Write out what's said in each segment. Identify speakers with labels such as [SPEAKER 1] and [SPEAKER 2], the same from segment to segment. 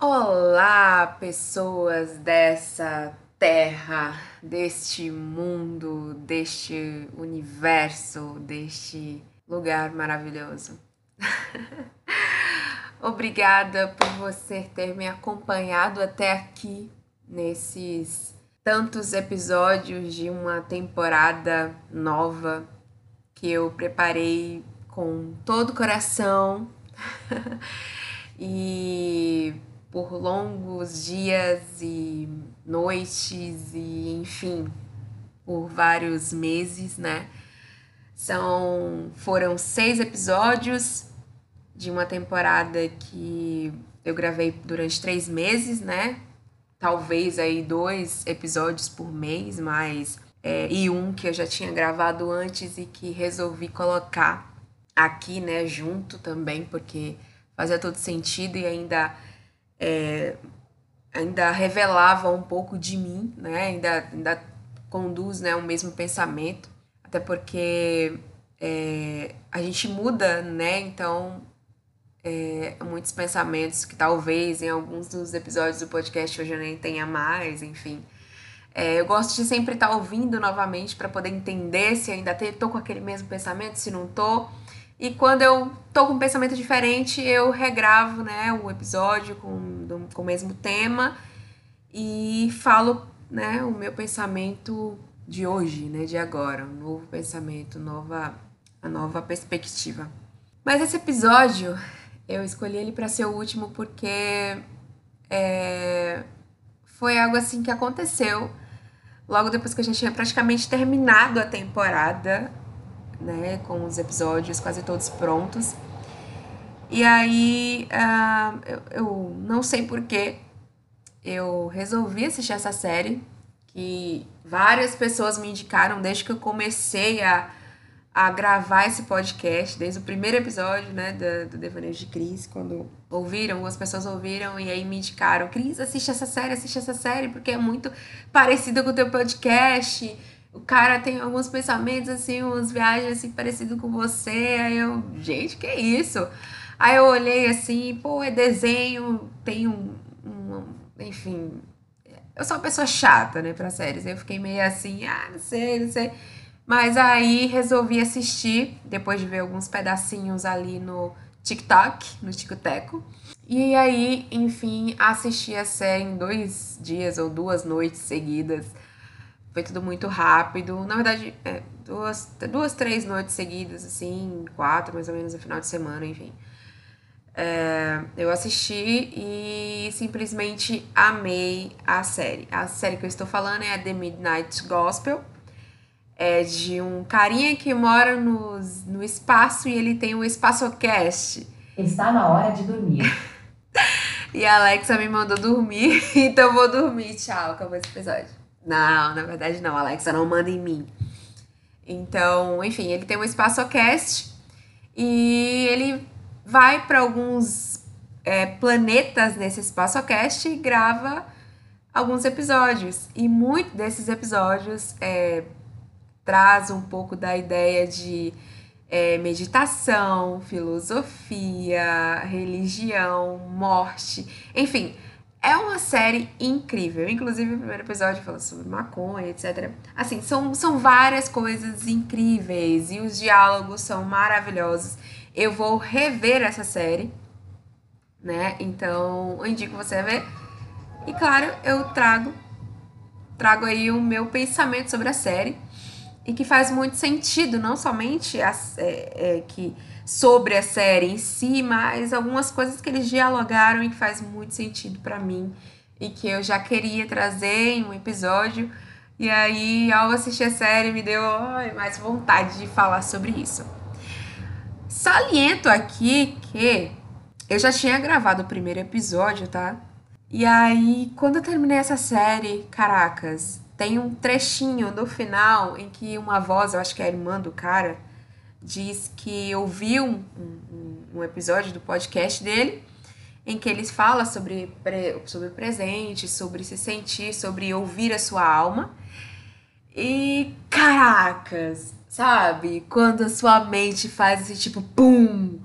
[SPEAKER 1] Olá, pessoas dessa terra, deste mundo, deste universo, deste lugar maravilhoso. Obrigada por você ter me acompanhado até aqui nesses tantos episódios de uma temporada nova que eu preparei com todo o coração e por longos dias e noites e enfim, por vários meses, né? São foram seis episódios de uma temporada que eu gravei durante três meses, né? Talvez aí dois episódios por mês, mas é, e um que eu já tinha gravado antes e que resolvi colocar aqui, né, junto também, porque fazia todo sentido e ainda é, ainda revelava um pouco de mim, né? Ainda, ainda conduz né, o mesmo pensamento, até porque é, a gente muda, né? Então, é, muitos pensamentos que talvez em alguns dos episódios do podcast hoje eu nem tenha mais, enfim. É, eu gosto de sempre estar ouvindo novamente para poder entender se ainda estou com aquele mesmo pensamento, se não estou. E quando eu tô com um pensamento diferente, eu regravo, né, o episódio com, com o mesmo tema e falo, né, o meu pensamento de hoje, né, de agora, um novo pensamento, nova, a nova perspectiva. Mas esse episódio, eu escolhi ele para ser o último porque é, foi algo assim que aconteceu logo depois que a gente tinha praticamente terminado a temporada né, com os episódios quase todos prontos. E aí, uh, eu, eu não sei porquê, eu resolvi assistir essa série, que várias pessoas me indicaram desde que eu comecei a, a gravar esse podcast, desde o primeiro episódio, né, do, do Devaneio de Cris, quando ouviram, algumas pessoas ouviram e aí me indicaram, Cris, assiste essa série, assiste essa série, porque é muito parecida com o teu podcast, o cara tem alguns pensamentos assim, umas viagens assim parecido com você. Aí eu, gente, que isso? Aí eu olhei assim, pô, é desenho, tem um, um enfim, eu sou uma pessoa chata, né, para séries. Eu fiquei meio assim, ah, não sei, não sei. Mas aí resolvi assistir, depois de ver alguns pedacinhos ali no TikTok, no Ticoteco. E aí, enfim, assisti a série em dois dias ou duas noites seguidas. Foi tudo muito rápido. Na verdade, é, duas, duas, três noites seguidas, assim, quatro mais ou menos no final de semana, enfim. É, eu assisti e simplesmente amei a série. A série que eu estou falando é a The Midnight Gospel. É de um carinha que mora no, no espaço e ele tem um espaçocast.
[SPEAKER 2] Está na hora de dormir.
[SPEAKER 1] e a Alexa me mandou dormir, então vou dormir. Tchau, acabou esse episódio. Não, na verdade não, Alexa, não manda em mim. Então, enfim, ele tem um espaçocast e ele vai para alguns é, planetas nesse espaçocast e grava alguns episódios. E muito desses episódios é, traz um pouco da ideia de é, meditação, filosofia, religião, morte, enfim é uma série incrível. Inclusive, o primeiro episódio fala sobre maconha, etc. Assim, são, são várias coisas incríveis e os diálogos são maravilhosos. Eu vou rever essa série, né? Então, eu indico você a ver. E claro, eu trago trago aí o meu pensamento sobre a série e que faz muito sentido, não somente é, é, que sobre a série em si, mas algumas coisas que eles dialogaram e que faz muito sentido para mim e que eu já queria trazer em um episódio. E aí, ao assistir a série, me deu ai, mais vontade de falar sobre isso. Saliento aqui que eu já tinha gravado o primeiro episódio, tá? E aí, quando eu terminei essa série, caracas, tem um trechinho do final em que uma voz, eu acho que é a irmã do cara, diz que ouviu um, um, um episódio do podcast dele em que eles fala sobre, sobre o presente, sobre se sentir, sobre ouvir a sua alma. E caracas, sabe? Quando a sua mente faz esse tipo pum,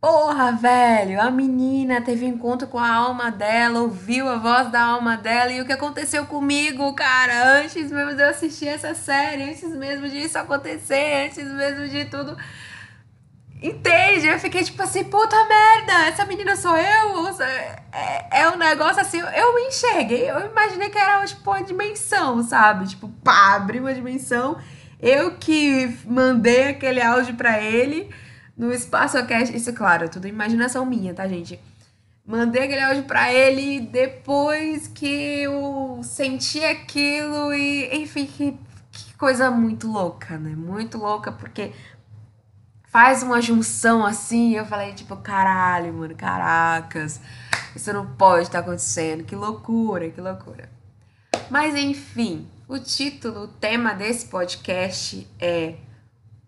[SPEAKER 1] Porra, velho, a menina teve encontro com a alma dela, ouviu a voz da alma dela e o que aconteceu comigo, cara, antes mesmo de eu assistir essa série, antes mesmo disso acontecer, antes mesmo de tudo. Entende? Eu fiquei tipo assim, puta merda, essa menina sou eu? É, é um negócio assim, eu me enxerguei, eu imaginei que era tipo uma dimensão, sabe? Tipo, pá, abri uma dimensão. Eu que mandei aquele áudio pra ele no espaço cast. Isso, claro, tudo imaginação minha, tá, gente? Mandei aquele áudio pra ele depois que eu senti aquilo e, enfim, que, que coisa muito louca, né? Muito louca, porque faz uma junção assim. Eu falei, tipo, caralho, mano, caracas, isso não pode estar tá acontecendo. Que loucura, que loucura. Mas enfim, o título, o tema desse podcast é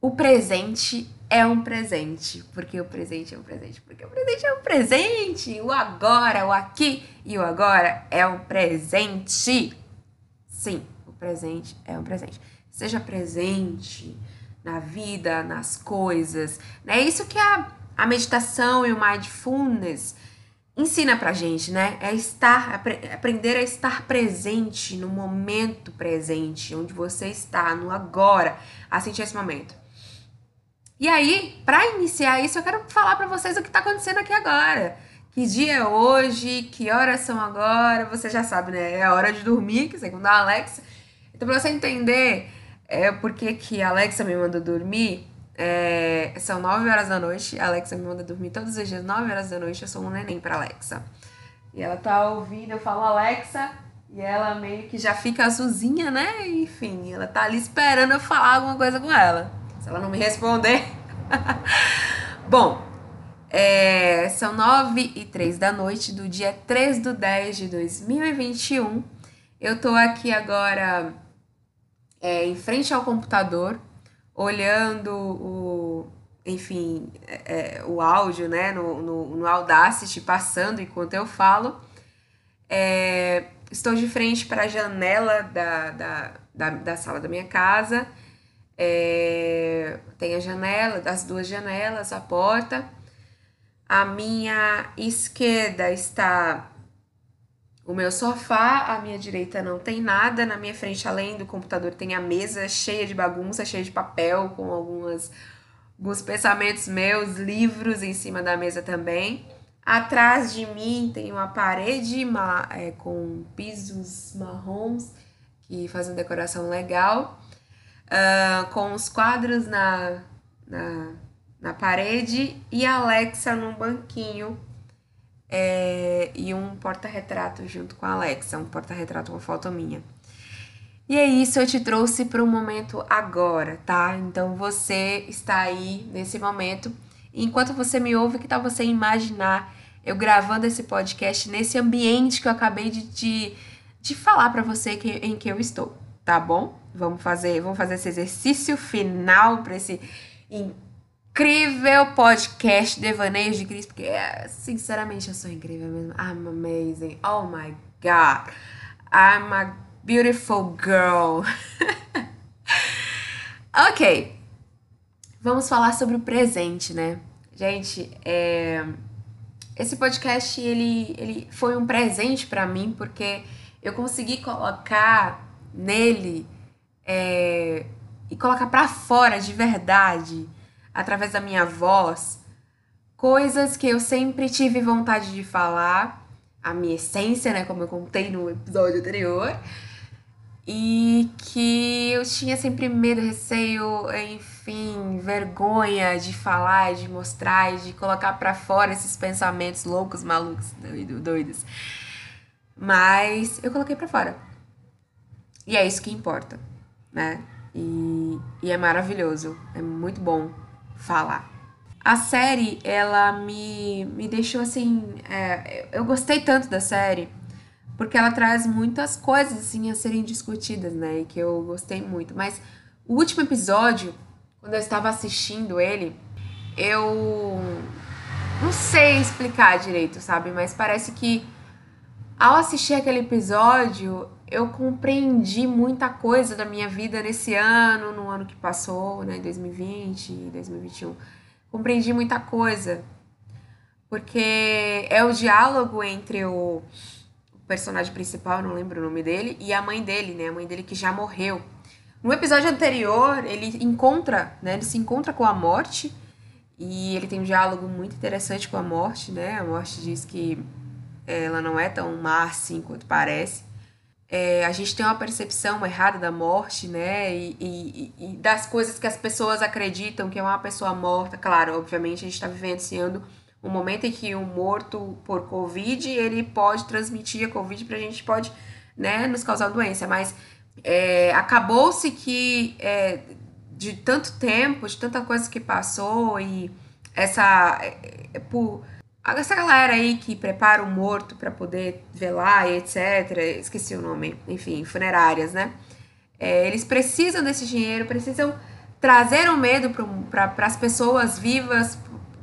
[SPEAKER 1] O presente é um presente. Porque o presente é um presente. Porque o presente é um presente. O agora, o aqui e o agora é um presente. Sim, o presente é um presente. Seja presente na vida, nas coisas. É isso que a, a meditação e o mindfulness ensina pra gente, né? É estar, aprender a estar presente no momento presente, onde você está, no agora, a sentir esse momento. E aí, para iniciar isso, eu quero falar para vocês o que está acontecendo aqui agora. Que dia é hoje? Que horas são agora? Você já sabe, né? É a hora de dormir, que segundo a Alexa. Então, para você entender é, por que, que a Alexa me manda dormir, é, são 9 horas da noite. A Alexa me manda dormir todos os dias, 9 horas da noite. Eu sou um neném para Alexa. E ela tá ouvindo, eu falo Alexa, e ela meio que já fica azulzinha, né? Enfim, ela tá ali esperando eu falar alguma coisa com ela. Se ela não me responder. Bom, é, são nove e três da noite do dia 3 do 10 de 2021. Eu tô aqui agora é, em frente ao computador, olhando o, enfim, é, é, o áudio, né, no, no, no, Audacity passando enquanto eu falo. É, estou de frente para a janela da, da, da, da sala da minha casa é, tem a janela, as duas janelas, a porta. A minha esquerda está o meu sofá, a minha direita não tem nada, na minha frente, além do computador, tem a mesa cheia de bagunça, cheia de papel, com algumas, alguns pensamentos meus, livros em cima da mesa também. Atrás de mim tem uma parede é, com pisos marrons que fazem decoração legal uh, com os quadros na, na, na parede e a Alexa num banquinho é, e um porta-retrato junto com a Alexa, um porta-retrato, uma foto minha. E é isso, eu te trouxe para o momento agora, tá? Então você está aí nesse momento. Enquanto você me ouve, que tal você imaginar eu gravando esse podcast nesse ambiente que eu acabei de, de, de falar para você que, em que eu estou, tá bom? Vamos fazer, vamos fazer esse exercício final para esse incrível podcast Devaneios de Cris, porque sinceramente eu sou incrível mesmo. I'm amazing. Oh my god. I'm a beautiful girl. ok. Vamos falar sobre o presente, né? Gente, é... esse podcast ele, ele foi um presente para mim porque eu consegui colocar nele é, e colocar para fora de verdade, através da minha voz, coisas que eu sempre tive vontade de falar, a minha essência, né, como eu contei no episódio anterior, e que eu tinha sempre medo, receio, enfim, vergonha de falar, de mostrar, de colocar para fora esses pensamentos loucos, malucos, doidos. Mas eu coloquei para fora. E é isso que importa né? E, e é maravilhoso, é muito bom falar. A série, ela me, me deixou assim. É, eu gostei tanto da série, porque ela traz muitas coisas assim a serem discutidas, né? E que eu gostei muito. Mas o último episódio, quando eu estava assistindo ele, eu não sei explicar direito, sabe? Mas parece que ao assistir aquele episódio, eu compreendi muita coisa da minha vida nesse ano, no ano que passou, né, 2020 e 2021. Compreendi muita coisa. porque é o diálogo entre o personagem principal, não lembro o nome dele, e a mãe dele, né? A mãe dele que já morreu. No episódio anterior, ele encontra, né? Ele se encontra com a morte e ele tem um diálogo muito interessante com a morte, né? A morte diz que ela não é tão má assim quanto parece. É, a gente tem uma percepção errada da morte, né? E, e, e, das coisas que as pessoas acreditam que é uma pessoa morta. Claro, obviamente, a gente está vivenciando um momento em que um morto por Covid ele pode transmitir a Covid para a gente, pode né, nos causar doença, mas é, acabou-se que é, de tanto tempo, de tanta coisa que passou e essa é, é por essa galera aí que prepara o morto para poder velar e etc, esqueci o nome, enfim, funerárias, né? É, eles precisam desse dinheiro, precisam trazer o um medo para as pessoas vivas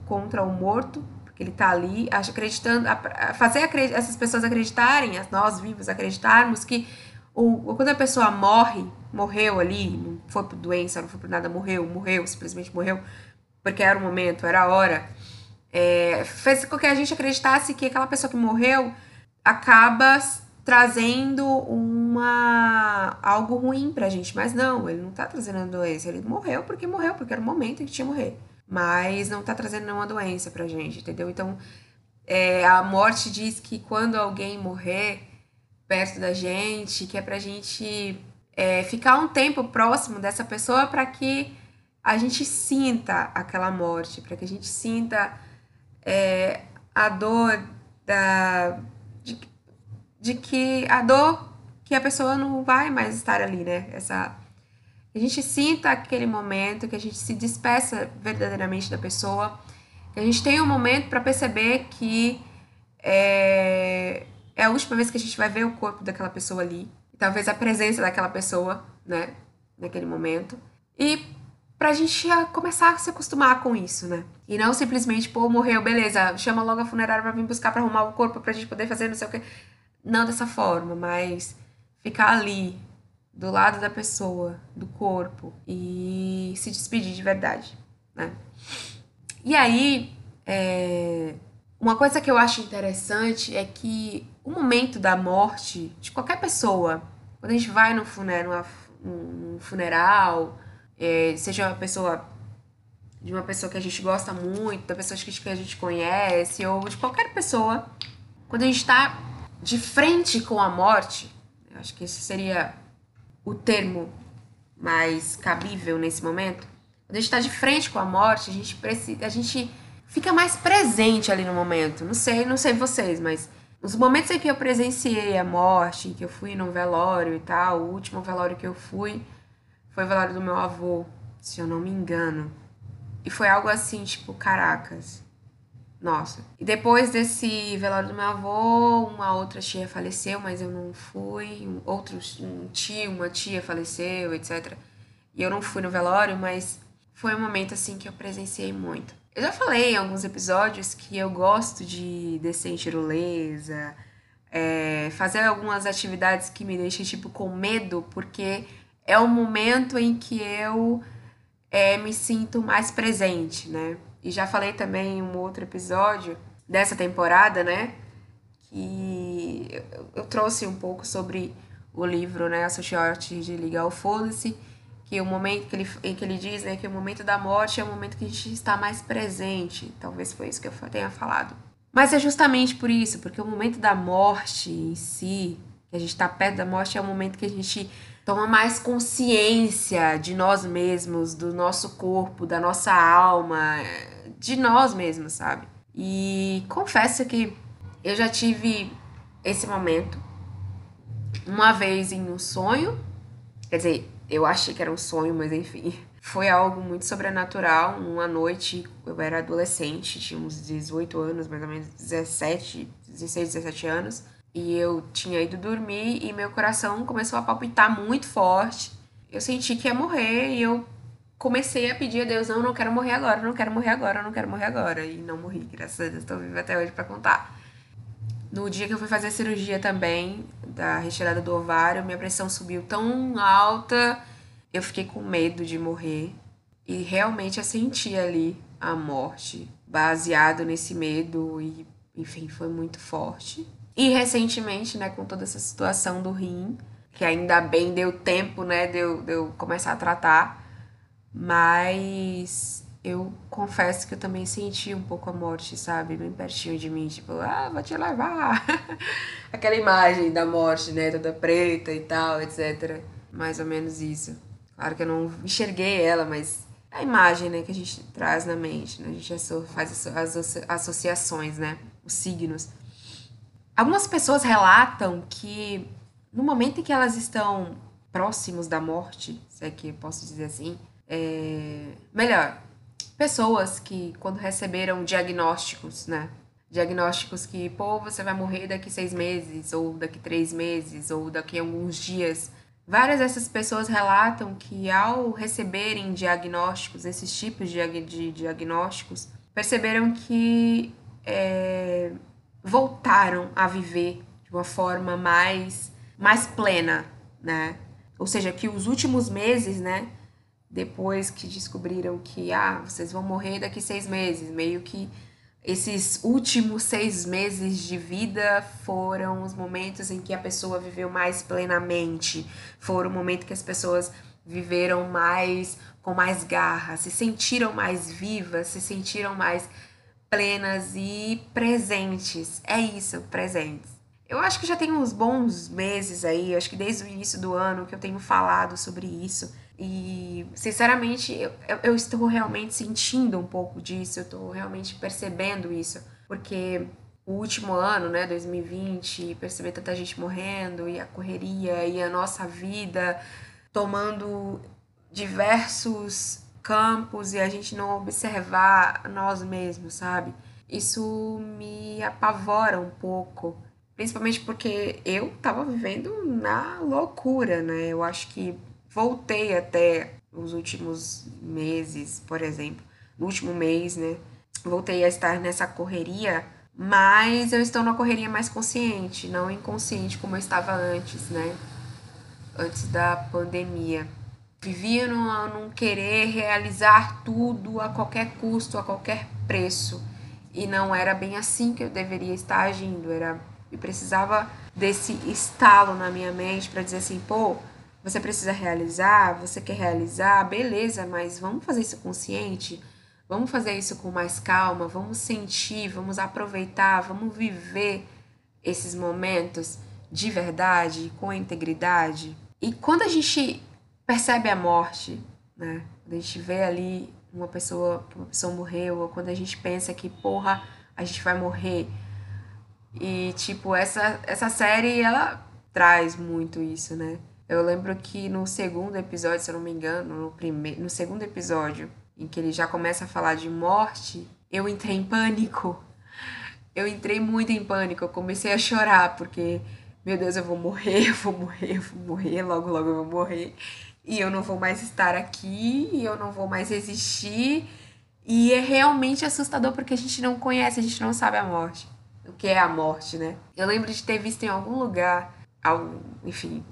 [SPEAKER 1] contra o morto, porque ele está ali, acreditando, fazer essas pessoas acreditarem, nós vivos acreditarmos que ou, quando a pessoa morre, morreu ali, não foi por doença, não foi por nada, morreu, morreu, simplesmente morreu, porque era o momento, era a hora, é, fez com que a gente acreditasse que aquela pessoa que morreu acaba trazendo uma algo ruim pra gente, mas não, ele não tá trazendo uma doença, ele morreu porque morreu, porque era o momento em que tinha que morrer, mas não tá trazendo nenhuma doença pra gente, entendeu? Então, é, a morte diz que quando alguém morrer, perto da gente, que é pra gente é, ficar um tempo próximo dessa pessoa para que a gente sinta aquela morte, para que a gente sinta é, a dor da, de, de que a dor que a pessoa não vai mais estar ali, né? Essa a gente sinta aquele momento, que a gente se despeça verdadeiramente da pessoa, que a gente tenha um momento para perceber que é, é a última vez que a gente vai ver o corpo daquela pessoa ali. Talvez a presença daquela pessoa, né? Naquele momento. E pra gente começar a se acostumar com isso, né? E não simplesmente, pô, morreu, beleza, chama logo a funerária pra vir buscar pra arrumar o corpo pra gente poder fazer não sei o quê. Não dessa forma, mas ficar ali, do lado da pessoa, do corpo, e se despedir de verdade, né? E aí, é... uma coisa que eu acho interessante é que o momento da morte de qualquer pessoa, quando a gente vai no funeral, um funeral, é, seja uma pessoa de uma pessoa que a gente gosta muito, da pessoa que a gente conhece, ou de qualquer pessoa, quando a gente está de frente com a morte, eu acho que esse seria o termo mais cabível nesse momento. Quando a gente está de frente com a morte, a gente precisa, a gente fica mais presente ali no momento. Não sei, não sei vocês, mas os momentos em que eu presenciei a morte, que eu fui no velório e tal, o último velório que eu fui foi o velório do meu avô, se eu não me engano. E foi algo assim, tipo, caracas. Nossa. E depois desse velório do meu avô, uma outra tia faleceu, mas eu não fui. Um, outro um tio, uma tia faleceu, etc. E eu não fui no velório, mas foi um momento assim que eu presenciei muito. Eu já falei em alguns episódios que eu gosto de descer em tirolesa, é, fazer algumas atividades que me deixem, tipo, com medo, porque é o momento em que eu é, me sinto mais presente, né? E já falei também em um outro episódio dessa temporada, né? Que eu, eu trouxe um pouco sobre o livro, né? A Social Arte de Ligar o Foda-se que o momento que ele, em que ele diz né, que o momento da morte é o momento que a gente está mais presente. Talvez foi isso que eu tenha falado. Mas é justamente por isso, porque o momento da morte em si, que a gente está perto da morte, é o momento que a gente toma mais consciência de nós mesmos, do nosso corpo, da nossa alma, de nós mesmos, sabe? E confesso que eu já tive esse momento uma vez em um sonho, quer dizer, eu achei que era um sonho, mas enfim. Foi algo muito sobrenatural. Uma noite, eu era adolescente, tinha uns 18 anos, mais ou menos 17, 16, 17 anos. E eu tinha ido dormir e meu coração começou a palpitar muito forte. Eu senti que ia morrer e eu comecei a pedir a Deus: não, não quero morrer agora, não quero morrer agora, não quero morrer agora. E não morri, graças a Deus, estou viva até hoje para contar. No dia que eu fui fazer a cirurgia também, da retirada do ovário, minha pressão subiu tão alta, eu fiquei com medo de morrer. E realmente eu senti ali a morte baseado nesse medo e, enfim, foi muito forte. E recentemente, né, com toda essa situação do rim, que ainda bem deu tempo, né, de eu, de eu começar a tratar, mas eu confesso que eu também senti um pouco a morte, sabe? Bem pertinho de mim, tipo, ah, vou te levar. Aquela imagem da morte, né? Toda preta e tal, etc. Mais ou menos isso. Claro que eu não enxerguei ela, mas é a imagem, né, que a gente traz na mente, né? A gente faz as associações, né? Os signos. Algumas pessoas relatam que no momento em que elas estão próximos da morte, se é que posso dizer assim, é... melhor, pessoas que, quando receberam diagnósticos, né? Diagnósticos que, pô, você vai morrer daqui seis meses, ou daqui três meses, ou daqui alguns dias. Várias dessas pessoas relatam que, ao receberem diagnósticos, esses tipos de diagnósticos, perceberam que é, voltaram a viver de uma forma mais, mais plena, né? Ou seja, que os últimos meses, né, depois que descobriram que ah, vocês vão morrer daqui seis meses, meio que esses últimos seis meses de vida foram os momentos em que a pessoa viveu mais plenamente, foram o momento que as pessoas viveram mais com mais garra, se sentiram mais vivas, se sentiram mais plenas e presentes. É isso, presentes. Eu acho que já tem uns bons meses aí, acho que desde o início do ano que eu tenho falado sobre isso e, sinceramente, eu, eu estou realmente sentindo um pouco disso, eu estou realmente percebendo isso, porque o último ano, né, 2020, perceber tanta gente morrendo e a correria e a nossa vida tomando diversos campos e a gente não observar nós mesmos, sabe? Isso me apavora um pouco, principalmente porque eu tava vivendo na loucura, né? Eu acho que voltei até os últimos meses, por exemplo, no último mês, né? Voltei a estar nessa correria, mas eu estou numa correria mais consciente, não inconsciente como eu estava antes, né? Antes da pandemia. Vivia num, num querer realizar tudo a qualquer custo, a qualquer preço. E não era bem assim que eu deveria estar agindo. Era, eu precisava desse estalo na minha mente para dizer assim, pô, você precisa realizar, você quer realizar, beleza, mas vamos fazer isso consciente, vamos fazer isso com mais calma, vamos sentir, vamos aproveitar, vamos viver esses momentos de verdade, com integridade. E quando a gente percebe a morte, né? Quando a gente vê ali uma pessoa, uma pessoa morreu, ou quando a gente pensa que, porra, a gente vai morrer. E, tipo, essa, essa série, ela traz muito isso, né? Eu lembro que no segundo episódio, se eu não me engano, no, primeiro, no segundo episódio, em que ele já começa a falar de morte, eu entrei em pânico. Eu entrei muito em pânico, eu comecei a chorar, porque, meu Deus, eu vou morrer, eu vou morrer, eu vou morrer, logo, logo eu vou morrer. E eu não vou mais estar aqui, e eu não vou mais existir. E é realmente assustador porque a gente não conhece, a gente não sabe a morte. O que é a morte, né? Eu lembro de ter visto em algum lugar, enfim,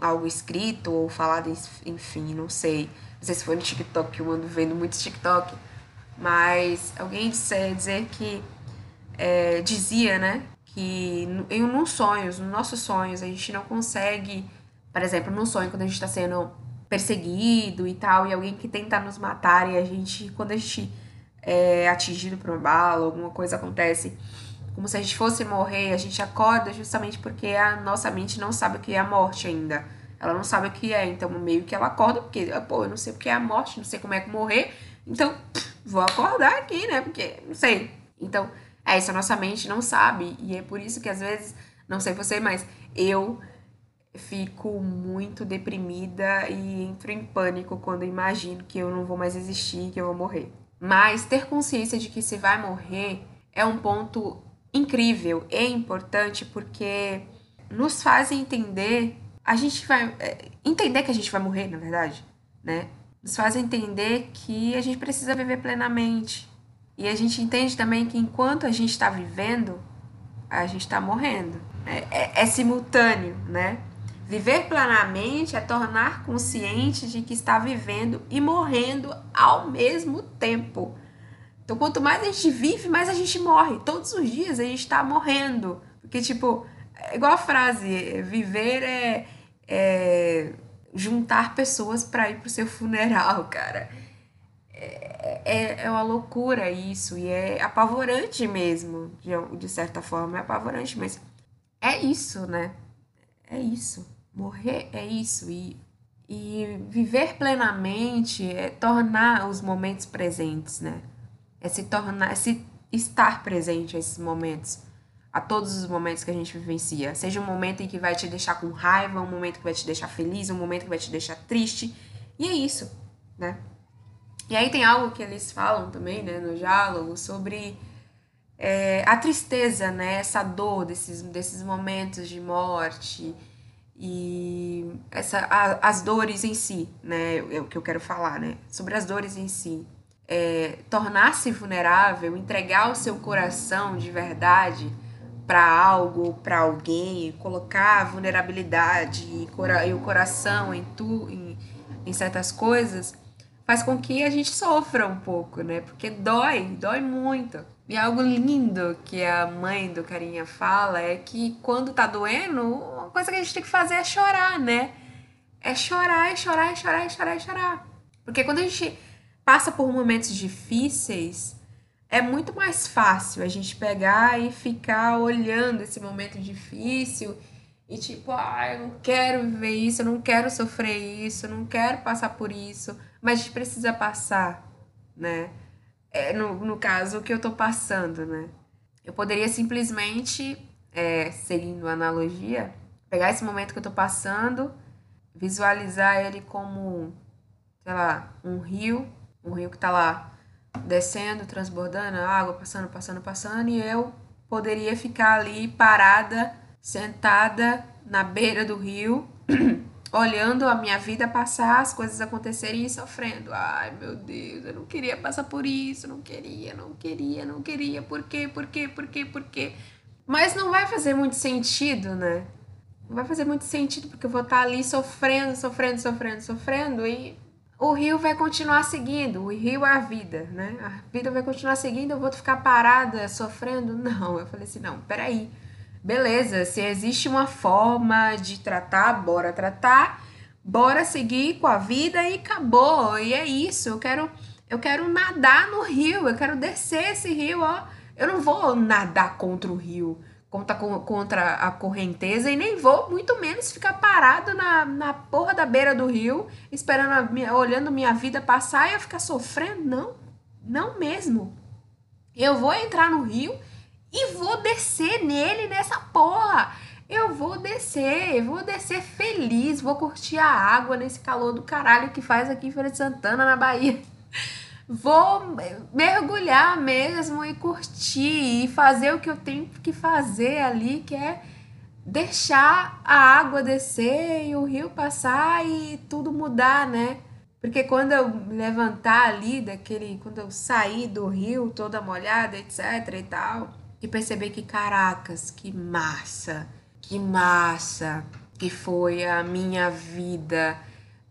[SPEAKER 1] algo escrito ou falado, enfim, não sei. Não sei se foi no TikTok, que eu ando vendo muito TikTok, mas alguém disse, dizer que é, dizia, né, que em nos sonhos, nos nossos sonhos, a gente não consegue, por exemplo, no sonho, quando a gente está sendo perseguido e tal, e alguém que tenta nos matar, e a gente, quando a gente é atingido por uma bala, alguma coisa acontece, como se a gente fosse morrer, a gente acorda justamente porque a nossa mente não sabe o que é a morte ainda. Ela não sabe o que é, então meio que ela acorda, porque, pô, eu não sei o que é a morte, não sei como é que morrer, então vou acordar aqui, né? Porque não sei. Então, é isso, a nossa mente não sabe, e é por isso que às vezes, não sei você, mas eu fico muito deprimida e entro em pânico quando imagino que eu não vou mais existir, que eu vou morrer. Mas ter consciência de que se vai morrer é um ponto incrível e importante porque nos faz entender, a gente vai é, entender que a gente vai morrer, na verdade, né? Nos faz entender que a gente precisa viver plenamente. E a gente entende também que enquanto a gente está vivendo, a gente está morrendo. É, é, é simultâneo, né? Viver plenamente é tornar consciente de que está vivendo e morrendo ao mesmo tempo. Então, quanto mais a gente vive, mais a gente morre. Todos os dias a gente tá morrendo. Porque, tipo, é igual a frase: viver é, é juntar pessoas para ir pro seu funeral, cara. É, é, é uma loucura isso. E é apavorante mesmo, de, de certa forma. É apavorante, mas é isso, né? É isso. Morrer é isso. E, e viver plenamente é tornar os momentos presentes, né? é se tornar, é se estar presente a esses momentos, a todos os momentos que a gente vivencia. Seja um momento em que vai te deixar com raiva, um momento que vai te deixar feliz, um momento que vai te deixar triste. E é isso, né? E aí tem algo que eles falam também, né, no diálogo, sobre é, a tristeza, né, essa dor desses, desses momentos de morte e essa, a, as dores em si, né, é o que eu quero falar, né, sobre as dores em si é, tornar-se vulnerável, entregar o seu coração de verdade para algo, para alguém, colocar a vulnerabilidade e, cora e o coração em, tu, em, em certas coisas, faz com que a gente sofra um pouco, né? Porque dói, dói muito. E algo lindo que a mãe do carinha fala é que quando tá doendo, coisa que a gente tem que fazer é chorar, né? É chorar, é chorar, é chorar, é chorar, é chorar. Porque quando a gente passa por momentos difíceis, é muito mais fácil a gente pegar e ficar olhando esse momento difícil e tipo, ah, eu não quero viver isso, eu não quero sofrer isso, eu não quero passar por isso, mas a gente precisa passar, né? É, no, no caso, o que eu tô passando, né? Eu poderia simplesmente, é, seguindo a analogia, pegar esse momento que eu tô passando, visualizar ele como, sei lá, um rio um rio que está lá descendo, transbordando, a água passando, passando, passando, e eu poderia ficar ali parada, sentada na beira do rio, olhando a minha vida passar, as coisas acontecerem e sofrendo. Ai, meu Deus, eu não queria passar por isso, não queria, não queria, não queria. Por quê? Por quê? Por quê? Por quê? Mas não vai fazer muito sentido, né? Não vai fazer muito sentido porque eu vou estar ali sofrendo, sofrendo, sofrendo, sofrendo e o rio vai continuar seguindo, o rio é a vida, né? A vida vai continuar seguindo, eu vou ficar parada, sofrendo? Não, eu falei assim, não, peraí. Beleza, se existe uma forma de tratar, bora tratar, bora seguir com a vida e acabou. E é isso, eu quero, eu quero nadar no rio, eu quero descer esse rio, ó. Eu não vou nadar contra o rio contra, contra a correnteza e nem vou, muito menos, ficar parado na, na porra da beira do rio, esperando, minha, olhando minha vida passar e eu ficar sofrendo. Não, não mesmo. Eu vou entrar no rio e vou descer nele nessa porra. Eu vou descer, vou descer feliz, vou curtir a água nesse calor do caralho que faz aqui em Feira de Santana, na Bahia vou mergulhar mesmo e curtir e fazer o que eu tenho que fazer ali, que é deixar a água descer e o rio passar e tudo mudar, né? Porque quando eu levantar ali daquele, quando eu sair do rio toda molhada, etc e tal, e perceber que caracas, que massa, que massa que foi a minha vida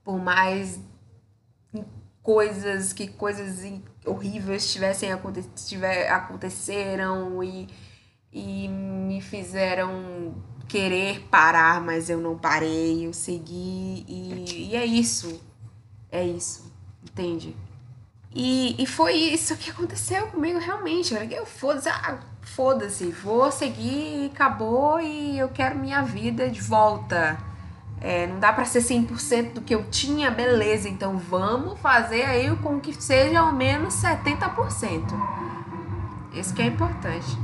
[SPEAKER 1] por mais coisas, que coisas horríveis tivessem tiver, aconteceram e, e me fizeram querer parar, mas eu não parei, eu segui e, e é isso. É isso, entende? E, e foi isso que aconteceu comigo realmente. Eu foda-se, ah, foda-se, vou seguir, acabou e eu quero minha vida de volta é, não dá para ser 100% do que eu tinha, beleza. Então vamos fazer aí com que seja ao menos 70%. Isso que é importante.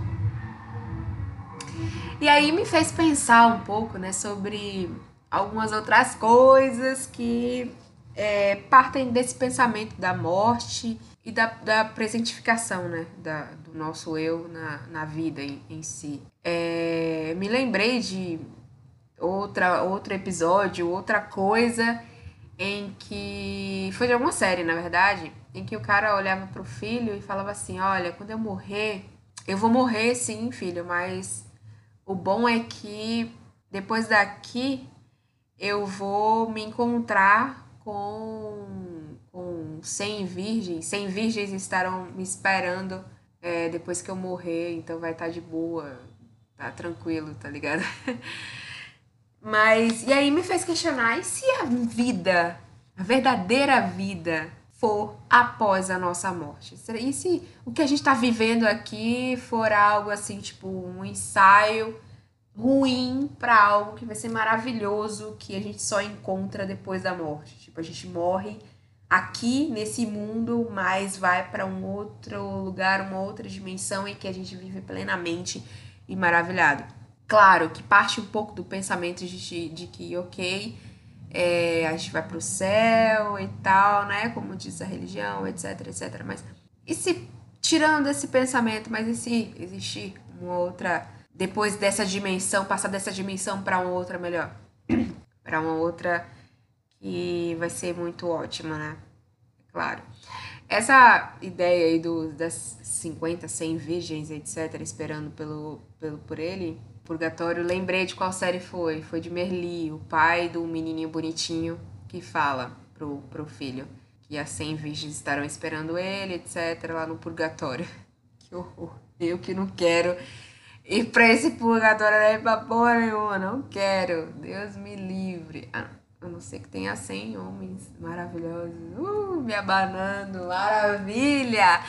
[SPEAKER 1] E aí me fez pensar um pouco, né, sobre algumas outras coisas que é, partem desse pensamento da morte e da, da presentificação, né, da, do nosso eu na, na vida em, em si. É, me lembrei de outra, outro episódio, outra coisa em que. Foi de alguma série, na verdade, em que o cara olhava pro filho e falava assim: Olha, quando eu morrer, eu vou morrer sim, filho, mas o bom é que depois daqui eu vou me encontrar com, com 100 virgens, 100 virgens estarão me esperando é, depois que eu morrer, então vai estar tá de boa, tá tranquilo, tá ligado? Mas, e aí me fez questionar, e se a vida, a verdadeira vida, for após a nossa morte? E se o que a gente está vivendo aqui for algo assim, tipo, um ensaio ruim para algo que vai ser maravilhoso, que a gente só encontra depois da morte? Tipo, a gente morre aqui nesse mundo, mas vai para um outro lugar, uma outra dimensão em que a gente vive plenamente e maravilhado. Claro que parte um pouco do pensamento de, de que, ok, é, a gente vai para o céu e tal, né? Como diz a religião, etc, etc. Mas e se, tirando esse pensamento, mas e se existir uma outra, depois dessa dimensão, passar dessa dimensão para uma outra melhor? para uma outra que vai ser muito ótima, né? Claro. Essa ideia aí do, das 50, 100 virgens, etc., esperando pelo, pelo, por ele, Purgatório, lembrei de qual série foi. Foi de Merli, o pai do menininho bonitinho que fala pro, pro filho que as 100 virgens estarão esperando ele, etc., lá no Purgatório. Que horror. Eu que não quero ir pra esse Purgatório, nem pra porra nenhuma, não quero. Deus me livre. Ah, a não ser que tenha 100 homens maravilhosos. Uh, me abanando, maravilha!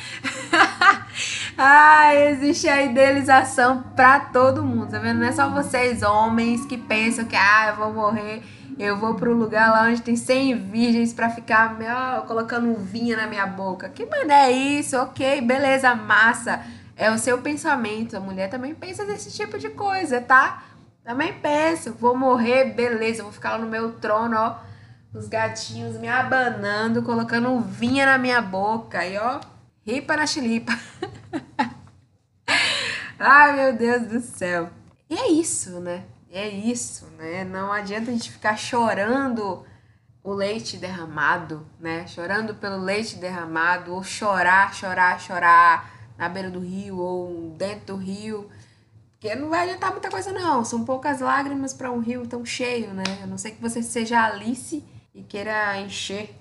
[SPEAKER 1] ah, existe a idealização pra todo mundo, tá vendo? Não é só vocês, homens, que pensam que, ah, eu vou morrer, eu vou pro lugar lá onde tem 100 virgens pra ficar meu, colocando vinho na minha boca. Que mané é isso? Ok, beleza, massa. É o seu pensamento. A mulher também pensa desse tipo de coisa, tá? Também penso, vou morrer, beleza, vou ficar lá no meu trono, ó, os gatinhos me abanando, colocando vinha na minha boca e ó, ripa na chilipa. Ai, meu Deus do céu. E é isso, né? É isso, né? Não adianta a gente ficar chorando o leite derramado, né? Chorando pelo leite derramado, ou chorar, chorar, chorar na beira do rio ou dentro do rio porque não vai adiantar muita coisa, não. São poucas lágrimas para um rio tão cheio, né? A não ser que você seja Alice e queira encher.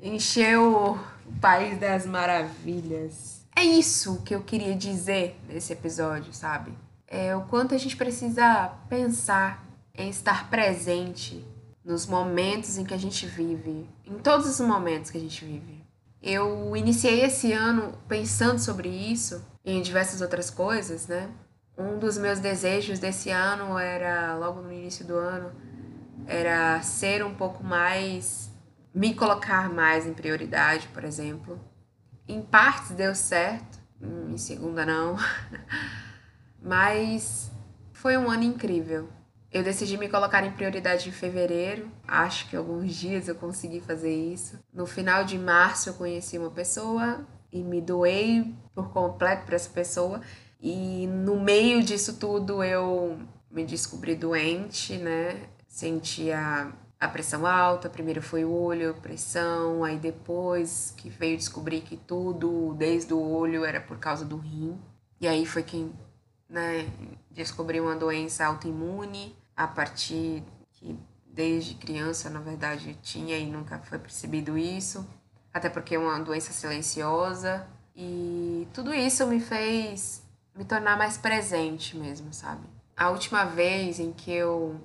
[SPEAKER 1] Encher o, o país das maravilhas. É isso que eu queria dizer nesse episódio, sabe? É o quanto a gente precisa pensar em estar presente nos momentos em que a gente vive, em todos os momentos que a gente vive. Eu iniciei esse ano pensando sobre isso e em diversas outras coisas, né? Um dos meus desejos desse ano era, logo no início do ano, era ser um pouco mais. me colocar mais em prioridade, por exemplo. Em partes deu certo, em segunda não. Mas foi um ano incrível. Eu decidi me colocar em prioridade em fevereiro. Acho que alguns dias eu consegui fazer isso. No final de março eu conheci uma pessoa e me doei por completo para essa pessoa. E no meio disso tudo eu me descobri doente, né? Sentia a pressão alta, primeiro foi o olho, pressão, aí depois que veio descobrir que tudo, desde o olho, era por causa do rim. E aí foi que, né, descobri uma doença autoimune a partir que desde criança, na verdade, tinha e nunca foi percebido isso, até porque é uma doença silenciosa. E tudo isso me fez me tornar mais presente mesmo, sabe? A última vez em que eu,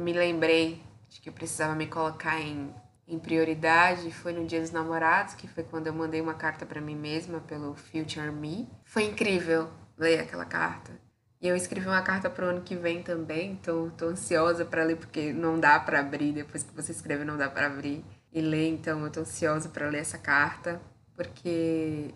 [SPEAKER 1] me lembrei de que eu precisava me colocar em, em prioridade foi no Dia dos Namorados, que foi quando eu mandei uma carta para mim mesma pelo Future Me. Foi incrível ler aquela carta. E eu escrevi uma carta pro ano que vem também, então tô ansiosa para ler porque não dá para abrir, depois que você escreve não dá para abrir e ler, então eu tô ansiosa para ler essa carta, porque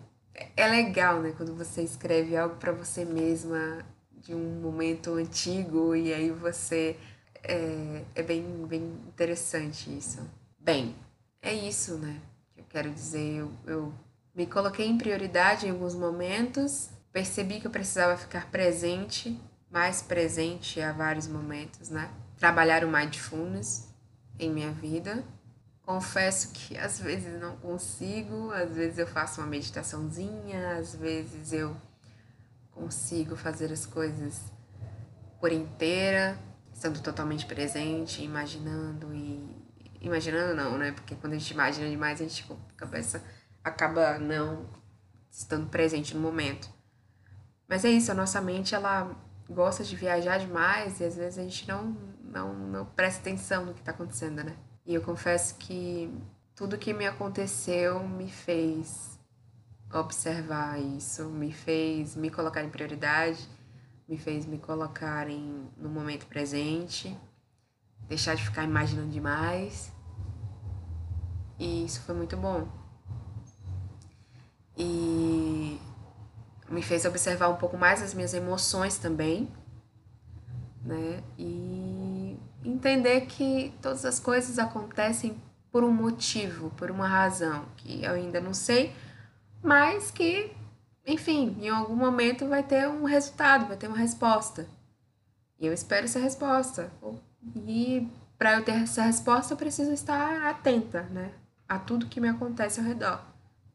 [SPEAKER 1] é legal, né? Quando você escreve algo para você mesma de um momento antigo e aí você. É, é bem, bem interessante isso. Bem, é isso, né? Que eu quero dizer. Eu, eu me coloquei em prioridade em alguns momentos, percebi que eu precisava ficar presente, mais presente a vários momentos, né? Trabalhar o mindfulness em minha vida Confesso que às vezes não consigo, às vezes eu faço uma meditaçãozinha, às vezes eu consigo fazer as coisas por inteira, estando totalmente presente, imaginando e imaginando não, né? Porque quando a gente imagina demais, a gente a cabeça acaba não estando presente no momento. Mas é isso, a nossa mente ela gosta de viajar demais e às vezes a gente não não, não presta atenção no que está acontecendo, né? E eu confesso que tudo que me aconteceu me fez observar isso, me fez me colocar em prioridade, me fez me colocar em, no momento presente, deixar de ficar imaginando demais. E isso foi muito bom. E me fez observar um pouco mais as minhas emoções também, né? E entender que todas as coisas acontecem por um motivo, por uma razão, que eu ainda não sei, mas que, enfim, em algum momento vai ter um resultado, vai ter uma resposta. E eu espero essa resposta. E para eu ter essa resposta, eu preciso estar atenta, né, a tudo que me acontece ao redor.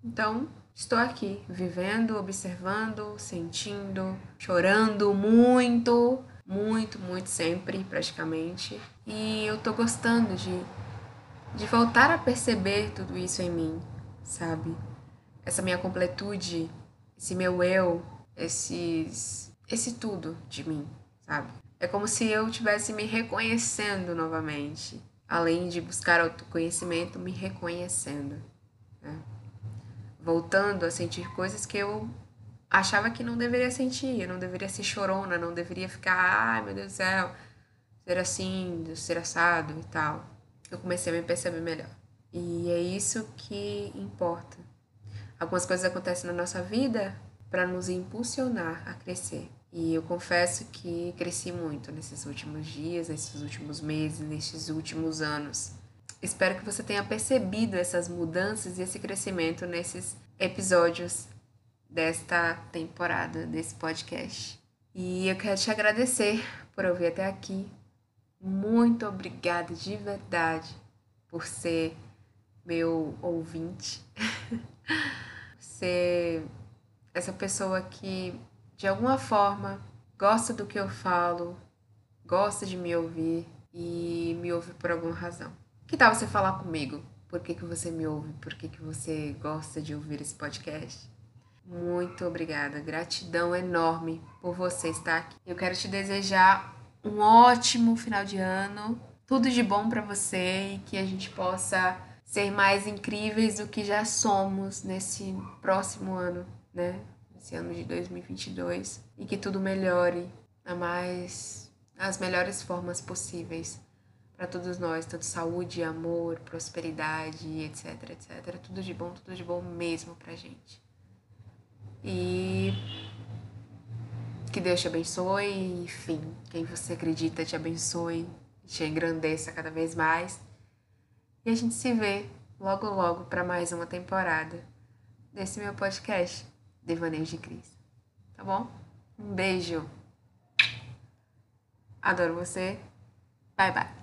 [SPEAKER 1] Então, estou aqui, vivendo, observando, sentindo, chorando muito, muito, muito sempre, praticamente. E eu tô gostando de de voltar a perceber tudo isso em mim, sabe? Essa minha completude, esse meu eu, esses esse tudo de mim, sabe? É como se eu estivesse me reconhecendo novamente, além de buscar autoconhecimento, me reconhecendo, né? voltando a sentir coisas que eu achava que não deveria sentir, não deveria ser chorona, não deveria ficar, ai meu Deus do céu, ser assim, ser assado e tal eu comecei a me perceber melhor. E é isso que importa. Algumas coisas acontecem na nossa vida para nos impulsionar a crescer. E eu confesso que cresci muito nesses últimos dias, nesses últimos meses, nesses últimos anos. Espero que você tenha percebido essas mudanças e esse crescimento nesses episódios desta temporada, desse podcast. E eu quero te agradecer por ouvir até aqui, muito obrigada de verdade por ser meu ouvinte, ser essa pessoa que de alguma forma gosta do que eu falo, gosta de me ouvir e me ouve por alguma razão. Que tal você falar comigo? Por que, que você me ouve? Por que, que você gosta de ouvir esse podcast? Muito obrigada, gratidão enorme por você estar aqui. Eu quero te desejar um ótimo final de ano, tudo de bom para você e que a gente possa ser mais incríveis do que já somos nesse próximo ano, né? Esse ano de 2022 e que tudo melhore a mais as melhores formas possíveis para todos nós, tanto saúde, amor, prosperidade, etc, etc. Tudo de bom, tudo de bom mesmo pra gente. E que Deus te abençoe, enfim, quem você acredita te abençoe, te engrandeça cada vez mais. E a gente se vê logo logo para mais uma temporada desse meu podcast, Devaneios de Cris. Tá bom? Um beijo. Adoro você. Bye bye.